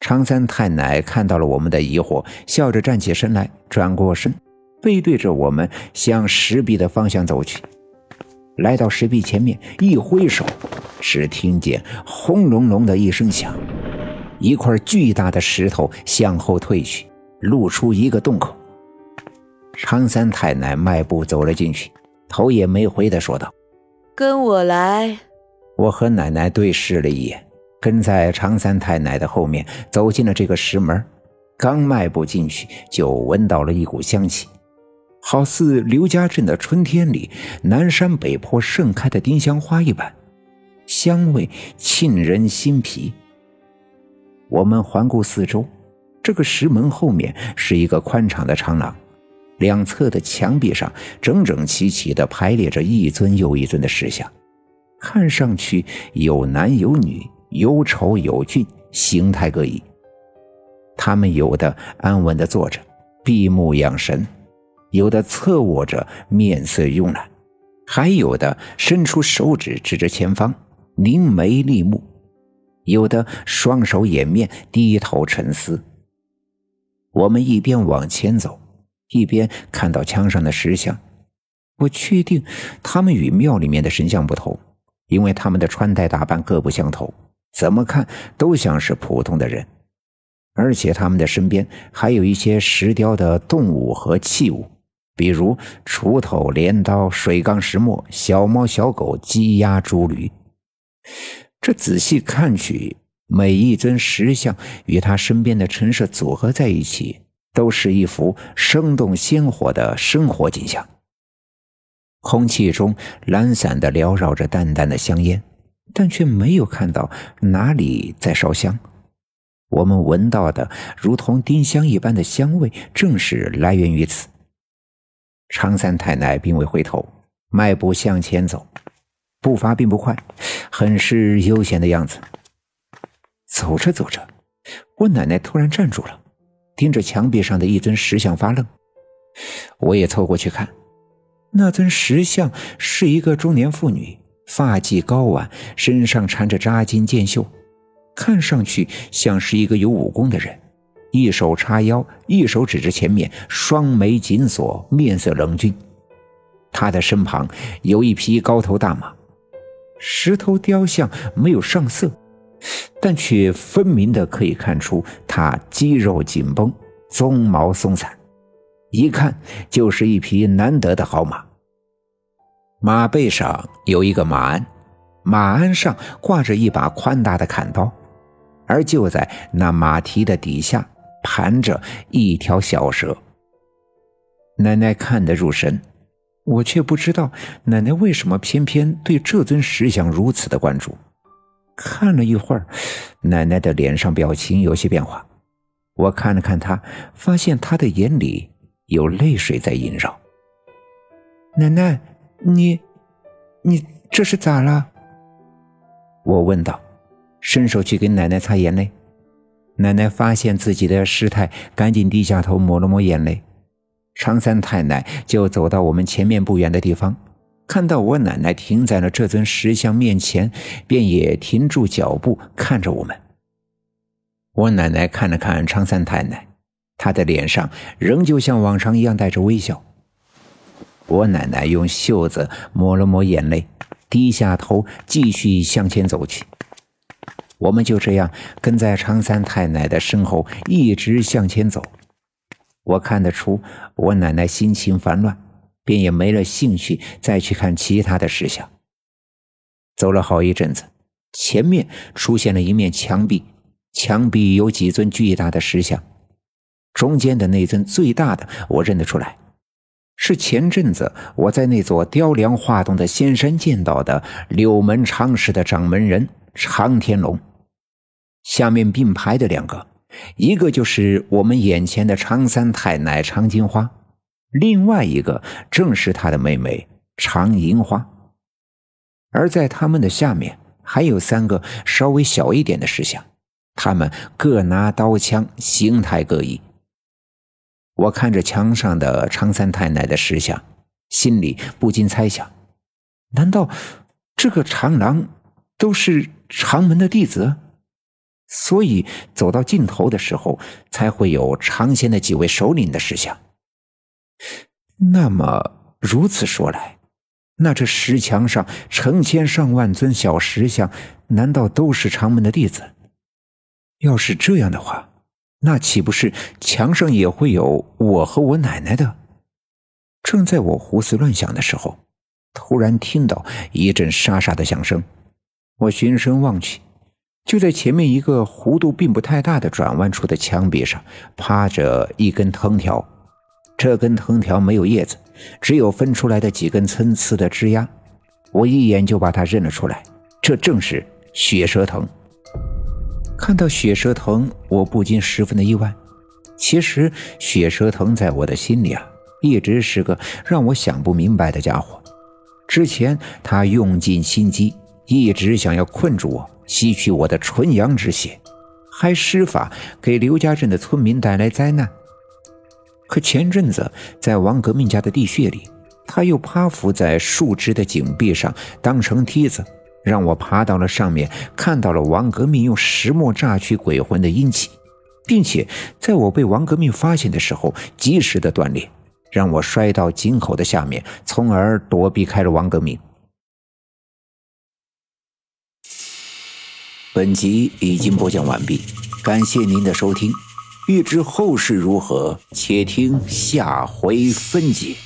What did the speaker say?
常三太奶看到了我们的疑惑，笑着站起身来，转过身，背对着我们向石壁的方向走去。来到石壁前面，一挥手，只听见轰隆隆的一声响，一块巨大的石头向后退去，露出一个洞口。常三太奶迈步走了进去，头也没回的说道：“跟我来。”我和奶奶对视了一眼。跟在常三太奶的后面走进了这个石门，刚迈步进去，就闻到了一股香气，好似刘家镇的春天里南山北坡盛开的丁香花一般，香味沁人心脾。我们环顾四周，这个石门后面是一个宽敞的长廊，两侧的墙壁上整整齐齐地排列着一尊又一尊的石像，看上去有男有女。有丑有俊，形态各异。他们有的安稳地坐着，闭目养神；有的侧卧着，面色慵懒；还有的伸出手指指着前方，凝眉立目；有的双手掩面，低头沉思。我们一边往前走，一边看到墙上的石像。我确定他们与庙里面的神像不同，因为他们的穿戴打扮各不相同。怎么看都像是普通的人，而且他们的身边还有一些石雕的动物和器物，比如锄头、镰刀、水缸、石磨、小猫、小狗、鸡鸭猪驴。这仔细看去，每一尊石像与他身边的陈设组合在一起，都是一幅生动鲜活的生活景象。空气中懒散地缭绕着淡淡的香烟。但却没有看到哪里在烧香。我们闻到的如同丁香一般的香味，正是来源于此。常三太奶并未回头，迈步向前走，步伐并不快，很是悠闲的样子。走着走着，我奶奶突然站住了，盯着墙壁上的一尊石像发愣。我也凑过去看，那尊石像是一个中年妇女。发髻高挽，身上缠着扎金箭袖，看上去像是一个有武功的人。一手叉腰，一手指着前面，双眉紧锁，面色冷峻。他的身旁有一匹高头大马。石头雕像没有上色，但却分明的可以看出他肌肉紧绷，鬃毛松散，一看就是一匹难得的好马。马背上有一个马鞍，马鞍上挂着一把宽大的砍刀，而就在那马蹄的底下盘着一条小蛇。奶奶看得入神，我却不知道奶奶为什么偏偏对这尊石像如此的关注。看了一会儿，奶奶的脸上表情有些变化，我看了看她，发现她的眼里有泪水在萦绕。奶奶。你，你这是咋了？我问道，伸手去给奶奶擦眼泪。奶奶发现自己的失态，赶紧低下头抹了抹眼泪。常三太奶就走到我们前面不远的地方，看到我奶奶停在了这尊石像面前，便也停住脚步看着我们。我奶奶看了看常三太奶，她的脸上仍旧像往常一样带着微笑。我奶奶用袖子抹了抹眼泪，低下头继续向前走去。我们就这样跟在常三太奶的身后一直向前走。我看得出我奶奶心情烦乱，便也没了兴趣再去看其他的石像。走了好一阵子，前面出现了一面墙壁，墙壁有几尊巨大的石像，中间的那尊最大的，我认得出来。是前阵子我在那座雕梁画栋的仙山见到的柳门长石的掌门人常天龙，下面并排的两个，一个就是我们眼前的常三太奶常金花，另外一个正是他的妹妹常银花，而在他们的下面还有三个稍微小一点的石像，他们各拿刀枪，形态各异。我看着墙上的常三太奶的石像，心里不禁猜想：难道这个长廊都是长门的弟子？所以走到尽头的时候，才会有尝鲜的几位首领的石像。那么如此说来，那这石墙上成千上万尊小石像，难道都是长门的弟子？要是这样的话，那岂不是墙上也会有我和我奶奶的？正在我胡思乱想的时候，突然听到一阵沙沙的响声。我循声望去，就在前面一个弧度并不太大的转弯处的墙壁上，趴着一根藤条。这根藤条没有叶子，只有分出来的几根参差的枝丫。我一眼就把它认了出来，这正是血蛇藤。看到血蛇藤，我不禁十分的意外。其实血蛇藤在我的心里啊，一直是个让我想不明白的家伙。之前他用尽心机。一直想要困住我，吸取我的纯阳之血，还施法给刘家镇的村民带来灾难。可前阵子在王革命家的地穴里，他又趴伏在树枝的井壁上，当成梯子，让我爬到了上面，看到了王革命用石墨榨取鬼魂的阴气，并且在我被王革命发现的时候，及时的断裂，让我摔到井口的下面，从而躲避开了王革命。本集已经播讲完毕，感谢您的收听。欲知后事如何，且听下回分解。